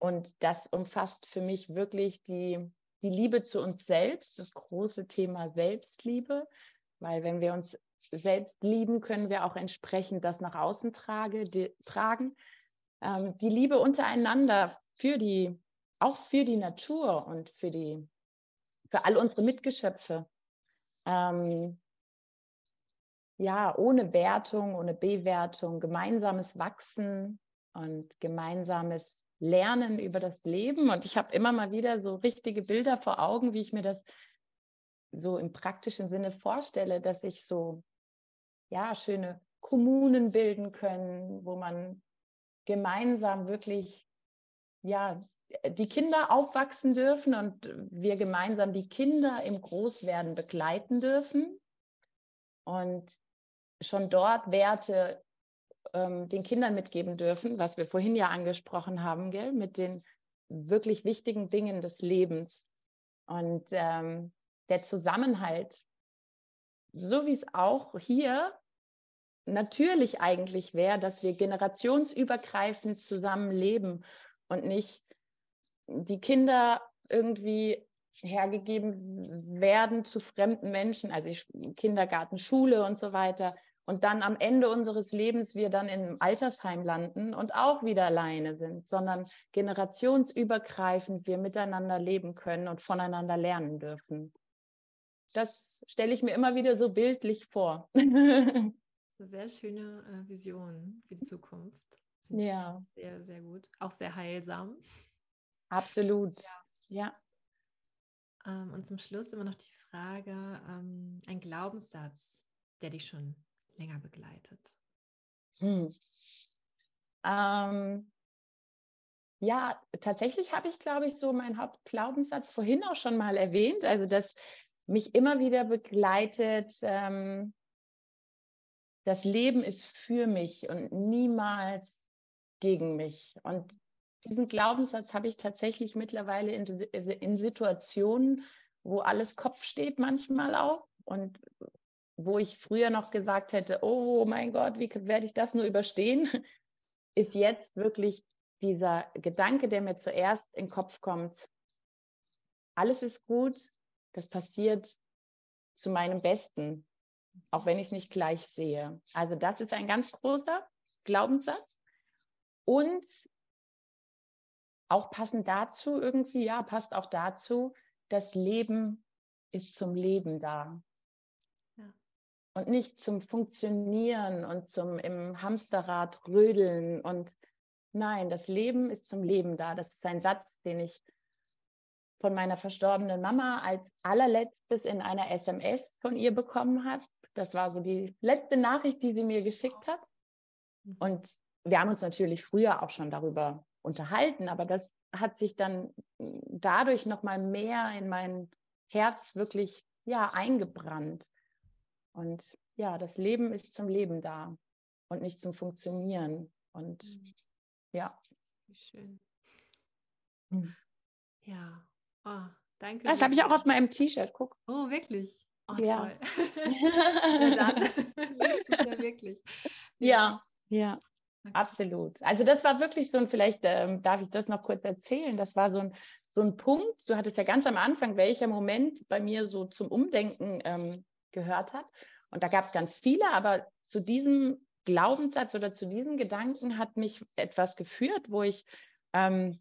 Und das umfasst für mich wirklich die, die Liebe zu uns selbst, das große Thema Selbstliebe, weil wenn wir uns selbst lieben, können wir auch entsprechend das nach außen trage, die, tragen. Ähm, die Liebe untereinander für die, auch für die Natur und für die, für all unsere Mitgeschöpfe. Ähm, ja, ohne Wertung, ohne Bewertung, gemeinsames Wachsen und gemeinsames Lernen über das Leben. Und ich habe immer mal wieder so richtige Bilder vor Augen, wie ich mir das so im praktischen Sinne vorstelle, dass ich so ja, schöne Kommunen bilden können, wo man gemeinsam wirklich, ja, die Kinder aufwachsen dürfen und wir gemeinsam die Kinder im Großwerden begleiten dürfen und schon dort Werte ähm, den Kindern mitgeben dürfen, was wir vorhin ja angesprochen haben, gell, mit den wirklich wichtigen Dingen des Lebens. Und ähm, der Zusammenhalt, so wie es auch hier natürlich eigentlich wäre, dass wir generationsübergreifend zusammenleben und nicht die Kinder irgendwie hergegeben werden zu fremden Menschen, also Kindergarten, Schule und so weiter. Und dann am Ende unseres Lebens wir dann im Altersheim landen und auch wieder alleine sind, sondern generationsübergreifend wir miteinander leben können und voneinander lernen dürfen. Das stelle ich mir immer wieder so bildlich vor. <laughs> eine sehr schöne äh, Vision für die Zukunft. Find ja. Sehr, sehr gut. Auch sehr heilsam. Absolut. Ja. ja. Ähm, und zum Schluss immer noch die Frage: ähm, ein Glaubenssatz, der dich schon länger begleitet. Hm. Ähm, ja, tatsächlich habe ich, glaube ich, so meinen Hauptglaubenssatz vorhin auch schon mal erwähnt. Also, dass mich immer wieder begleitet, ähm, das Leben ist für mich und niemals gegen mich. Und diesen Glaubenssatz habe ich tatsächlich mittlerweile in, in Situationen, wo alles Kopf steht, manchmal auch. Und wo ich früher noch gesagt hätte, oh mein Gott, wie werde ich das nur überstehen, <laughs> ist jetzt wirklich dieser Gedanke, der mir zuerst in den Kopf kommt, alles ist gut, das passiert zu meinem Besten, auch wenn ich es nicht gleich sehe. Also das ist ein ganz großer Glaubenssatz. Und auch passend dazu irgendwie, ja, passt auch dazu, das Leben ist zum Leben da. Und nicht zum Funktionieren und zum im Hamsterrad rödeln. Und nein, das Leben ist zum Leben da. Das ist ein Satz, den ich von meiner verstorbenen Mama als allerletztes in einer SMS von ihr bekommen habe. Das war so die letzte Nachricht, die sie mir geschickt hat. Mhm. Und wir haben uns natürlich früher auch schon darüber unterhalten, aber das hat sich dann dadurch noch mal mehr in mein Herz wirklich ja eingebrannt. Und ja, das Leben ist zum Leben da und nicht zum Funktionieren. Und mhm. ja. Wie schön. Mhm. Ja. Oh, danke. Das habe ich auch auf meinem T-Shirt. Guck. Oh, wirklich? Oh, ja. toll. <laughs> ja, dann <laughs> du es ja wirklich. <laughs> Ja, ja. ja. Okay. Absolut. Also das war wirklich so ein, vielleicht ähm, darf ich das noch kurz erzählen, das war so ein, so ein Punkt, du hattest ja ganz am Anfang, welcher Moment bei mir so zum Umdenken ähm, gehört hat. Und da gab es ganz viele, aber zu diesem Glaubenssatz oder zu diesem Gedanken hat mich etwas geführt, wo ich, ähm,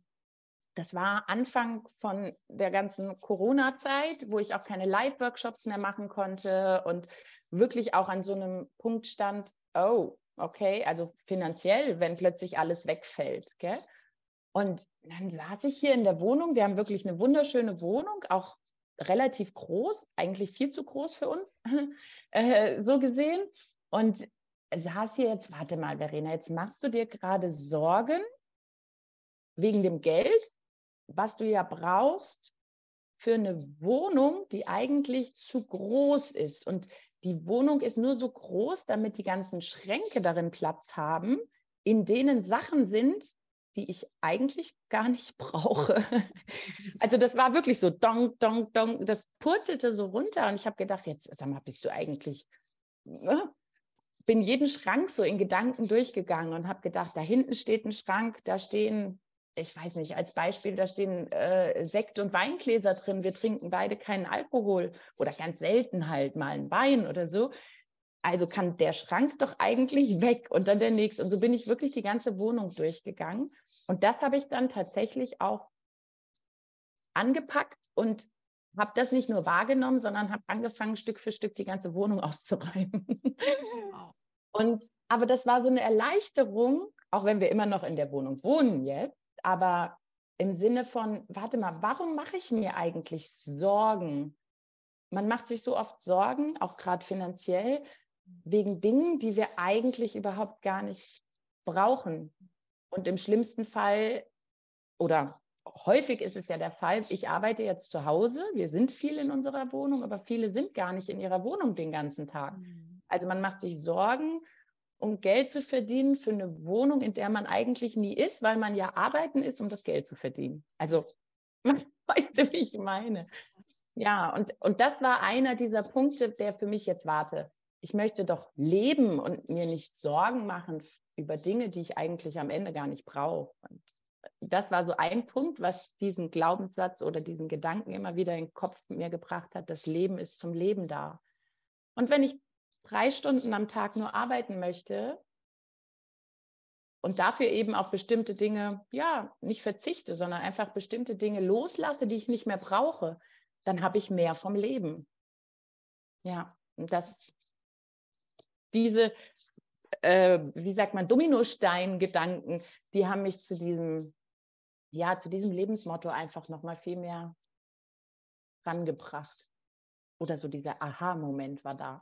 das war Anfang von der ganzen Corona-Zeit, wo ich auch keine Live-Workshops mehr machen konnte und wirklich auch an so einem Punkt stand, oh, okay, also finanziell, wenn plötzlich alles wegfällt. Gell? Und dann saß ich hier in der Wohnung. Wir haben wirklich eine wunderschöne Wohnung, auch relativ groß, eigentlich viel zu groß für uns, <laughs> äh, so gesehen. Und saß hier jetzt, warte mal, Verena, jetzt machst du dir gerade Sorgen wegen dem Geld, was du ja brauchst für eine Wohnung, die eigentlich zu groß ist. Und die Wohnung ist nur so groß, damit die ganzen Schränke darin Platz haben, in denen Sachen sind, die ich eigentlich gar nicht <laughs> brauche. Also das war wirklich so dong, dong, dong. Das purzelte so runter und ich habe gedacht, jetzt sag mal, bist du eigentlich... Ne? Bin jeden Schrank so in Gedanken durchgegangen und habe gedacht, da hinten steht ein Schrank, da stehen ich weiß nicht, als Beispiel, da stehen äh, Sekt- und Weingläser drin. Wir trinken beide keinen Alkohol oder ganz selten halt mal ein Wein oder so. Also kann der Schrank doch eigentlich weg und dann der nächste. Und so bin ich wirklich die ganze Wohnung durchgegangen. Und das habe ich dann tatsächlich auch angepackt und habe das nicht nur wahrgenommen, sondern habe angefangen, Stück für Stück die ganze Wohnung <laughs> auszuräumen. Wow. Und aber das war so eine Erleichterung, auch wenn wir immer noch in der Wohnung wohnen jetzt, aber im Sinne von, warte mal, warum mache ich mir eigentlich Sorgen? Man macht sich so oft Sorgen, auch gerade finanziell, wegen Dingen, die wir eigentlich überhaupt gar nicht brauchen. Und im schlimmsten Fall, oder häufig ist es ja der Fall, ich arbeite jetzt zu Hause, wir sind viel in unserer Wohnung, aber viele sind gar nicht in ihrer Wohnung den ganzen Tag. Mhm. Also man macht sich Sorgen, um Geld zu verdienen für eine Wohnung, in der man eigentlich nie ist, weil man ja arbeiten ist, um das Geld zu verdienen. Also, <laughs> weißt du, wie ich meine? Ja, und, und das war einer dieser Punkte, der für mich jetzt warte. Ich möchte doch leben und mir nicht Sorgen machen über Dinge, die ich eigentlich am Ende gar nicht brauche. Und das war so ein Punkt, was diesen Glaubenssatz oder diesen Gedanken immer wieder in den Kopf mir gebracht hat. Das Leben ist zum Leben da. Und wenn ich drei Stunden am Tag nur arbeiten möchte und dafür eben auf bestimmte Dinge, ja, nicht verzichte, sondern einfach bestimmte Dinge loslasse, die ich nicht mehr brauche, dann habe ich mehr vom Leben. Ja, und das, diese, äh, wie sagt man, Dominostein-Gedanken, die haben mich zu diesem, ja, zu diesem Lebensmotto einfach nochmal viel mehr rangebracht. Oder so dieser Aha-Moment war da.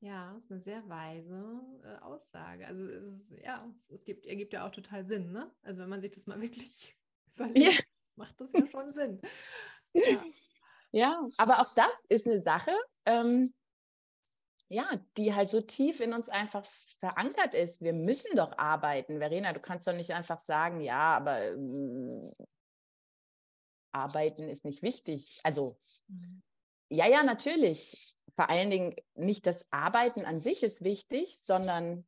Ja, das ist eine sehr weise äh, Aussage. Also es ist, ja, es, es gibt, ergibt ja auch total Sinn, ne? Also wenn man sich das mal <laughs> wirklich überlegt, ja. macht das ja schon Sinn. <laughs> Ja. ja. aber auch das ist eine Sache. Ähm, ja, die halt so tief in uns einfach verankert ist. Wir müssen doch arbeiten. Verena, du kannst doch nicht einfach sagen, ja, aber äh, arbeiten ist nicht wichtig. Also, mhm. ja, ja, natürlich. Vor allen Dingen nicht das Arbeiten an sich ist wichtig, sondern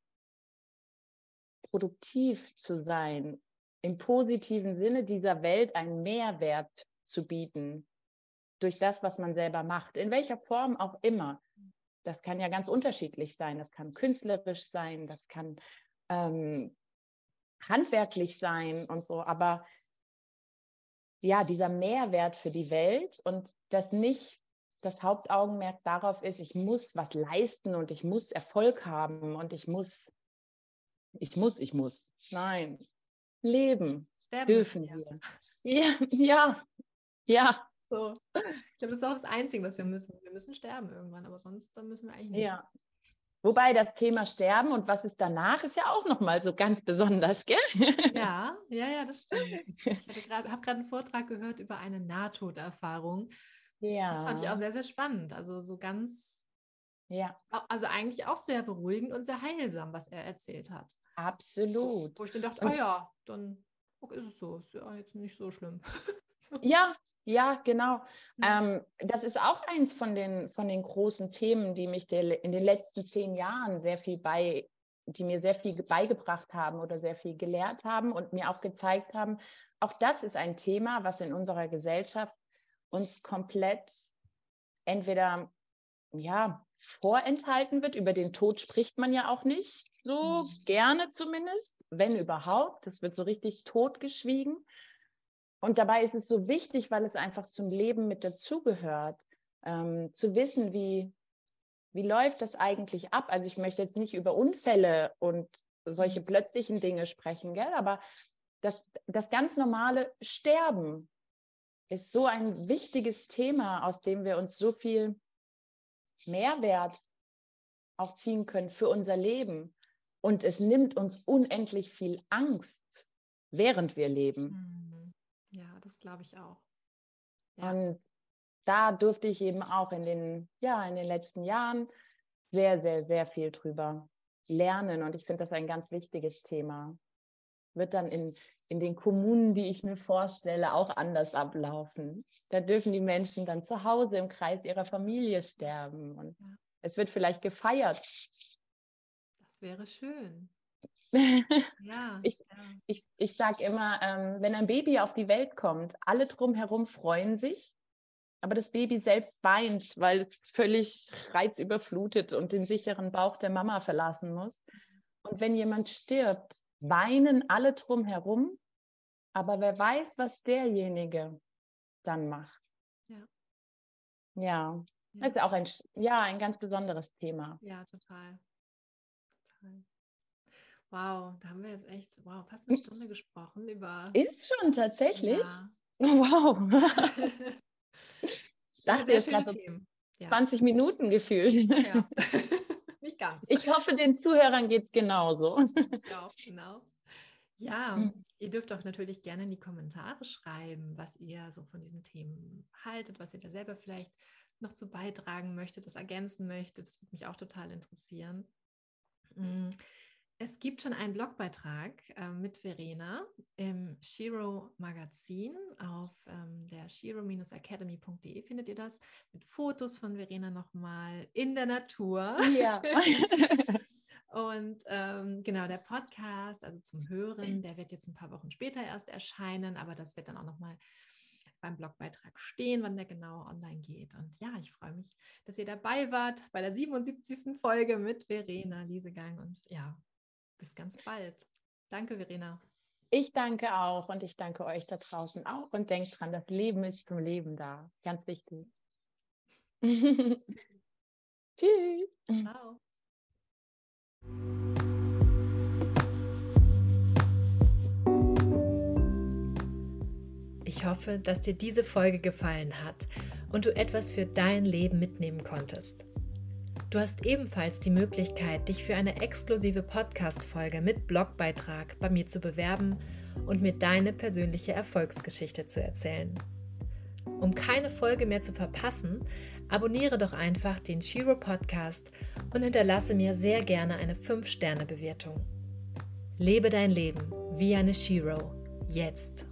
produktiv zu sein, im positiven Sinne dieser Welt einen Mehrwert zu bieten durch das, was man selber macht, in welcher Form auch immer. Das kann ja ganz unterschiedlich sein. Das kann künstlerisch sein, das kann ähm, handwerklich sein und so. Aber ja, dieser Mehrwert für die Welt und das nicht das Hauptaugenmerk darauf ist, ich muss was leisten und ich muss Erfolg haben und ich muss, ich muss, ich muss. Nein, leben Sterben dürfen wir. Ja, ja, ja. So. Ich glaube, das ist auch das Einzige, was wir müssen. Wir müssen sterben irgendwann, aber sonst dann müssen wir eigentlich nichts. Ja. Wobei das Thema Sterben und was ist danach ist ja auch nochmal so ganz besonders, gell? Ja, ja, ja, das stimmt. Ich habe gerade einen Vortrag gehört über eine Nahtoderfahrung. Ja. Das fand ich auch sehr, sehr spannend. Also so ganz, ja. Also eigentlich auch sehr beruhigend und sehr heilsam, was er erzählt hat. Absolut. Wo ich dann dachte, oh ja, dann ist es so. Ist ja jetzt nicht so schlimm. <laughs> Ja, ja, genau. Ja. Ähm, das ist auch eins von den, von den großen Themen, die mich der, in den letzten zehn Jahren sehr viel bei, die mir sehr viel beigebracht haben oder sehr viel gelehrt haben und mir auch gezeigt haben, auch das ist ein Thema, was in unserer Gesellschaft uns komplett entweder ja vorenthalten wird. Über den Tod spricht man ja auch nicht so mhm. gerne zumindest, wenn überhaupt. Das wird so richtig totgeschwiegen. Und dabei ist es so wichtig, weil es einfach zum Leben mit dazugehört, ähm, zu wissen, wie, wie läuft das eigentlich ab. Also ich möchte jetzt nicht über Unfälle und solche mhm. plötzlichen Dinge sprechen, gell? aber das, das ganz normale Sterben ist so ein wichtiges Thema, aus dem wir uns so viel Mehrwert auch ziehen können für unser Leben. Und es nimmt uns unendlich viel Angst, während wir leben. Mhm das glaube ich auch. Ja. Und da durfte ich eben auch in den, ja, in den letzten Jahren sehr, sehr, sehr viel drüber lernen. Und ich finde das ein ganz wichtiges Thema. Wird dann in, in den Kommunen, die ich mir vorstelle, auch anders ablaufen. Da dürfen die Menschen dann zu Hause im Kreis ihrer Familie sterben. Und ja. es wird vielleicht gefeiert. Das wäre schön. Ja, <laughs> ich, ja. ich, ich sage immer, ähm, wenn ein Baby auf die Welt kommt, alle drumherum freuen sich, aber das Baby selbst weint, weil es völlig reizüberflutet und den sicheren Bauch der Mama verlassen muss. Und wenn jemand stirbt, weinen alle drumherum, aber wer weiß, was derjenige dann macht. Ja. Ja, das ist auch ein, ja, ein ganz besonderes Thema. Ja, total. Total. Wow, da haben wir jetzt echt, wow, fast eine Stunde gesprochen über. Ist schon tatsächlich? Ja. <laughs> Wow. <laughs> dachte jetzt gerade so ja. 20 Minuten gefühlt. Ja. <laughs> Nicht ganz. Ich hoffe, den Zuhörern geht es genauso. Ja, genau. Ja, mhm. ihr dürft auch natürlich gerne in die Kommentare schreiben, was ihr so von diesen Themen haltet, was ihr da selber vielleicht noch zu beitragen möchtet, das ergänzen möchtet. Das würde mich auch total interessieren. Mhm. Es gibt schon einen Blogbeitrag äh, mit Verena im Shiro Magazin auf ähm, der shiro-academy.de findet ihr das mit Fotos von Verena nochmal in der Natur. Ja. <laughs> Und ähm, genau, der Podcast, also zum Hören, der wird jetzt ein paar Wochen später erst erscheinen, aber das wird dann auch nochmal beim Blogbeitrag stehen, wann der genau online geht. Und ja, ich freue mich, dass ihr dabei wart bei der 77. Folge mit Verena Liesegang. Und ja, bis ganz bald. Danke, Verena. Ich danke auch und ich danke euch da draußen auch und denkt dran, das Leben ist zum Leben da. Ganz wichtig. <laughs> Tschüss. Ciao. Ich hoffe, dass dir diese Folge gefallen hat und du etwas für dein Leben mitnehmen konntest. Du hast ebenfalls die Möglichkeit, dich für eine exklusive Podcast-Folge mit Blogbeitrag bei mir zu bewerben und mir deine persönliche Erfolgsgeschichte zu erzählen. Um keine Folge mehr zu verpassen, abonniere doch einfach den Shiro Podcast und hinterlasse mir sehr gerne eine 5-Sterne-Bewertung. Lebe dein Leben wie eine Shiro. Jetzt.